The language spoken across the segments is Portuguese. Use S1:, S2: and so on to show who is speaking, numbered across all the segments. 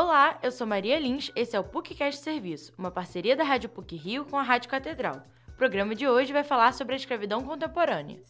S1: Olá, eu sou Maria Lins, esse é o PUCcast Serviço, uma parceria da Rádio PUC Rio com a Rádio Catedral. O programa de hoje vai falar sobre a escravidão contemporânea.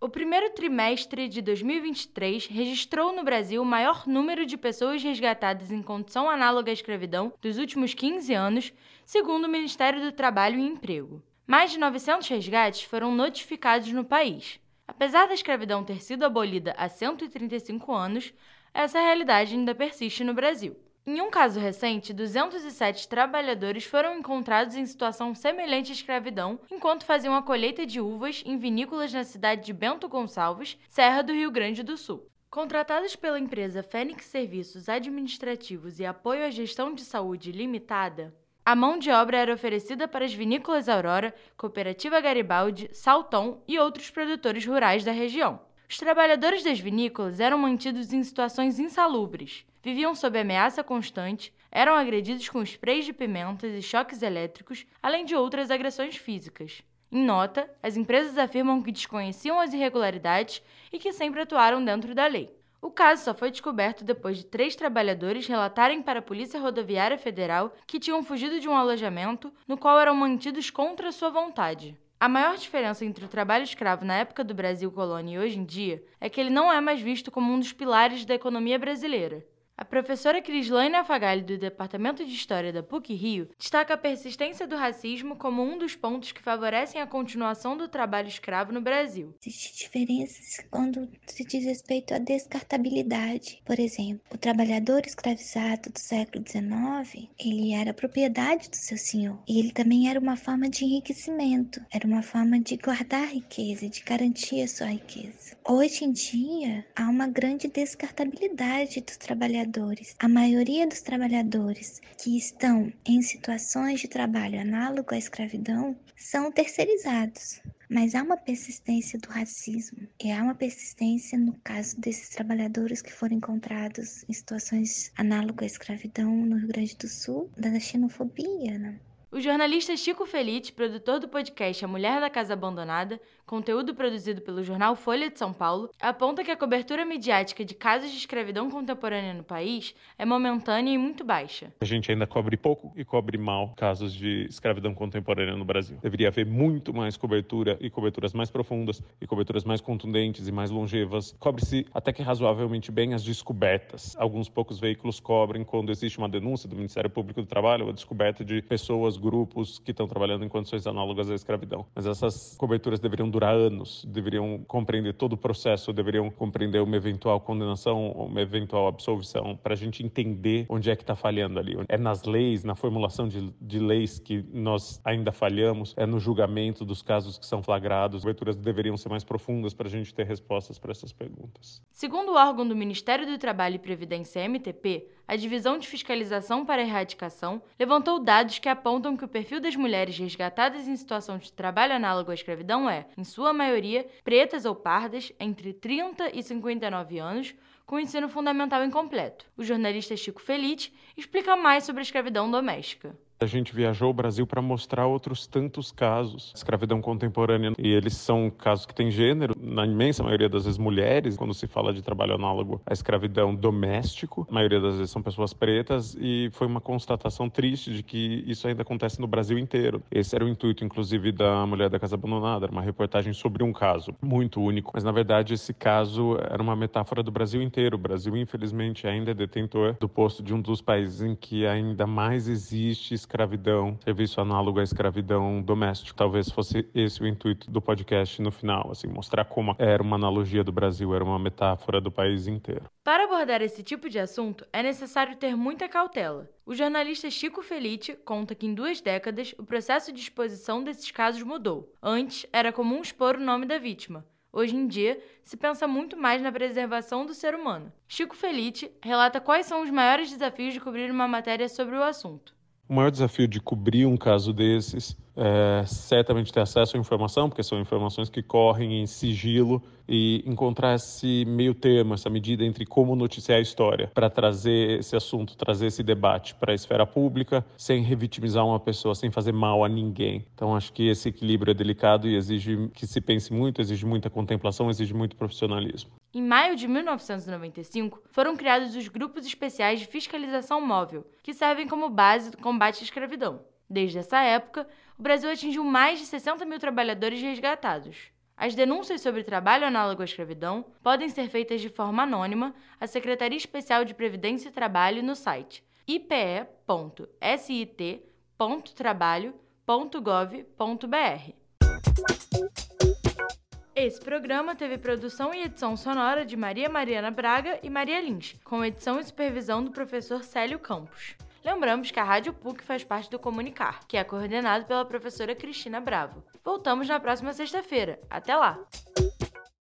S1: O primeiro trimestre de 2023 registrou no Brasil o maior número de pessoas resgatadas em condição análoga à escravidão dos últimos 15 anos, segundo o Ministério do Trabalho e Emprego. Mais de 900 resgates foram notificados no país. Apesar da escravidão ter sido abolida há 135 anos, essa realidade ainda persiste no Brasil. Em um caso recente, 207 trabalhadores foram encontrados em situação semelhante à escravidão enquanto faziam a colheita de uvas em vinícolas na cidade de Bento Gonçalves, Serra do Rio Grande do Sul. Contratados pela empresa Fênix Serviços Administrativos e Apoio à Gestão de Saúde Limitada, a mão de obra era oferecida para as vinícolas Aurora, Cooperativa Garibaldi, Salton e outros produtores rurais da região. Os trabalhadores das vinícolas eram mantidos em situações insalubres, viviam sob ameaça constante, eram agredidos com sprays de pimentas e choques elétricos, além de outras agressões físicas. Em nota, as empresas afirmam que desconheciam as irregularidades e que sempre atuaram dentro da lei. O caso só foi descoberto depois de três trabalhadores relatarem para a Polícia Rodoviária Federal que tinham fugido de um alojamento no qual eram mantidos contra sua vontade. A maior diferença entre o trabalho escravo na época do Brasil colônia e hoje em dia é que ele não é mais visto como um dos pilares da economia brasileira. A professora Crislaine Afagali, do Departamento de História da PUC-Rio, destaca a persistência do racismo como um dos pontos que favorecem a continuação do trabalho escravo no Brasil.
S2: Existem diferenças quando se diz respeito à descartabilidade. Por exemplo, o trabalhador escravizado do século XIX, ele era propriedade do seu senhor. E ele também era uma forma de enriquecimento, era uma forma de guardar riqueza, de garantir a sua riqueza. Hoje em dia, há uma grande descartabilidade do trabalhador trabalhadores. A maioria dos trabalhadores que estão em situações de trabalho análogo à escravidão são terceirizados. Mas há uma persistência do racismo e há uma persistência no caso desses trabalhadores que foram encontrados em situações análogas à escravidão no Rio Grande do Sul, da xenofobia, né?
S1: O jornalista Chico Felite, produtor do podcast A Mulher da Casa Abandonada, conteúdo produzido pelo jornal Folha de São Paulo, aponta que a cobertura midiática de casos de escravidão contemporânea no país é momentânea e muito baixa.
S3: A gente ainda cobre pouco e cobre mal casos de escravidão contemporânea no Brasil. Deveria haver muito mais cobertura e coberturas mais profundas e coberturas mais contundentes e mais longevas. Cobre-se até que razoavelmente bem as descobertas. Alguns poucos veículos cobrem quando existe uma denúncia do Ministério Público do Trabalho, a descoberta de pessoas grupos que estão trabalhando em condições análogas à escravidão. Mas essas coberturas deveriam durar anos, deveriam compreender todo o processo, deveriam compreender uma eventual condenação, uma eventual absolvição, para a gente entender onde é que está falhando ali. É nas leis, na formulação de, de leis que nós ainda falhamos, é no julgamento dos casos que são flagrados. As coberturas deveriam ser mais profundas para a gente ter respostas para essas perguntas.
S1: Segundo o órgão do Ministério do Trabalho e Previdência MTP, a Divisão de Fiscalização para a Erradicação levantou dados que apontam que o perfil das mulheres resgatadas em situação de trabalho análogo à escravidão é, em sua maioria, pretas ou pardas, entre 30 e 59 anos, com ensino fundamental incompleto. O jornalista Chico Felite explica mais sobre a escravidão doméstica.
S3: A gente viajou o Brasil para mostrar outros tantos casos de escravidão contemporânea e eles são casos que têm gênero, na imensa maioria das vezes mulheres, quando se fala de trabalho análogo à escravidão doméstico, a maioria das vezes são pessoas pretas e foi uma constatação triste de que isso ainda acontece no Brasil inteiro. Esse era o intuito, inclusive, da Mulher da Casa Abandonada, era uma reportagem sobre um caso muito único, mas na verdade esse caso era uma metáfora do Brasil inteiro. O Brasil, infelizmente, ainda é detentor do posto de um dos países em que ainda mais existe escravidão, serviço análogo à escravidão doméstica. Talvez fosse esse o intuito do podcast no final, assim, mostrar como era uma analogia do Brasil, era uma metáfora do país inteiro.
S1: Para abordar esse tipo de assunto, é necessário ter muita cautela. O jornalista Chico Felite conta que em duas décadas o processo de exposição desses casos mudou. Antes, era comum expor o nome da vítima. Hoje em dia, se pensa muito mais na preservação do ser humano. Chico Felite relata quais são os maiores desafios de cobrir uma matéria sobre o assunto.
S3: O maior desafio de cobrir um caso desses é, certamente ter acesso à informação, porque são informações que correm em sigilo, e encontrar esse meio termo, essa medida entre como noticiar a história, para trazer esse assunto, trazer esse debate para a esfera pública, sem revitimizar uma pessoa, sem fazer mal a ninguém. Então, acho que esse equilíbrio é delicado e exige que se pense muito, exige muita contemplação, exige muito profissionalismo.
S1: Em maio de 1995, foram criados os grupos especiais de fiscalização móvel, que servem como base do combate à escravidão. Desde essa época, o Brasil atingiu mais de 60 mil trabalhadores resgatados. As denúncias sobre trabalho análogo à escravidão podem ser feitas de forma anônima à Secretaria Especial de Previdência e Trabalho no site ipe.sit.trabalho.gov.br. Esse programa teve produção e edição sonora de Maria Mariana Braga e Maria Lins, com edição e supervisão do professor Célio Campos. Lembramos que a Rádio PUC faz parte do Comunicar, que é coordenado pela professora Cristina Bravo. Voltamos na próxima sexta-feira. Até lá!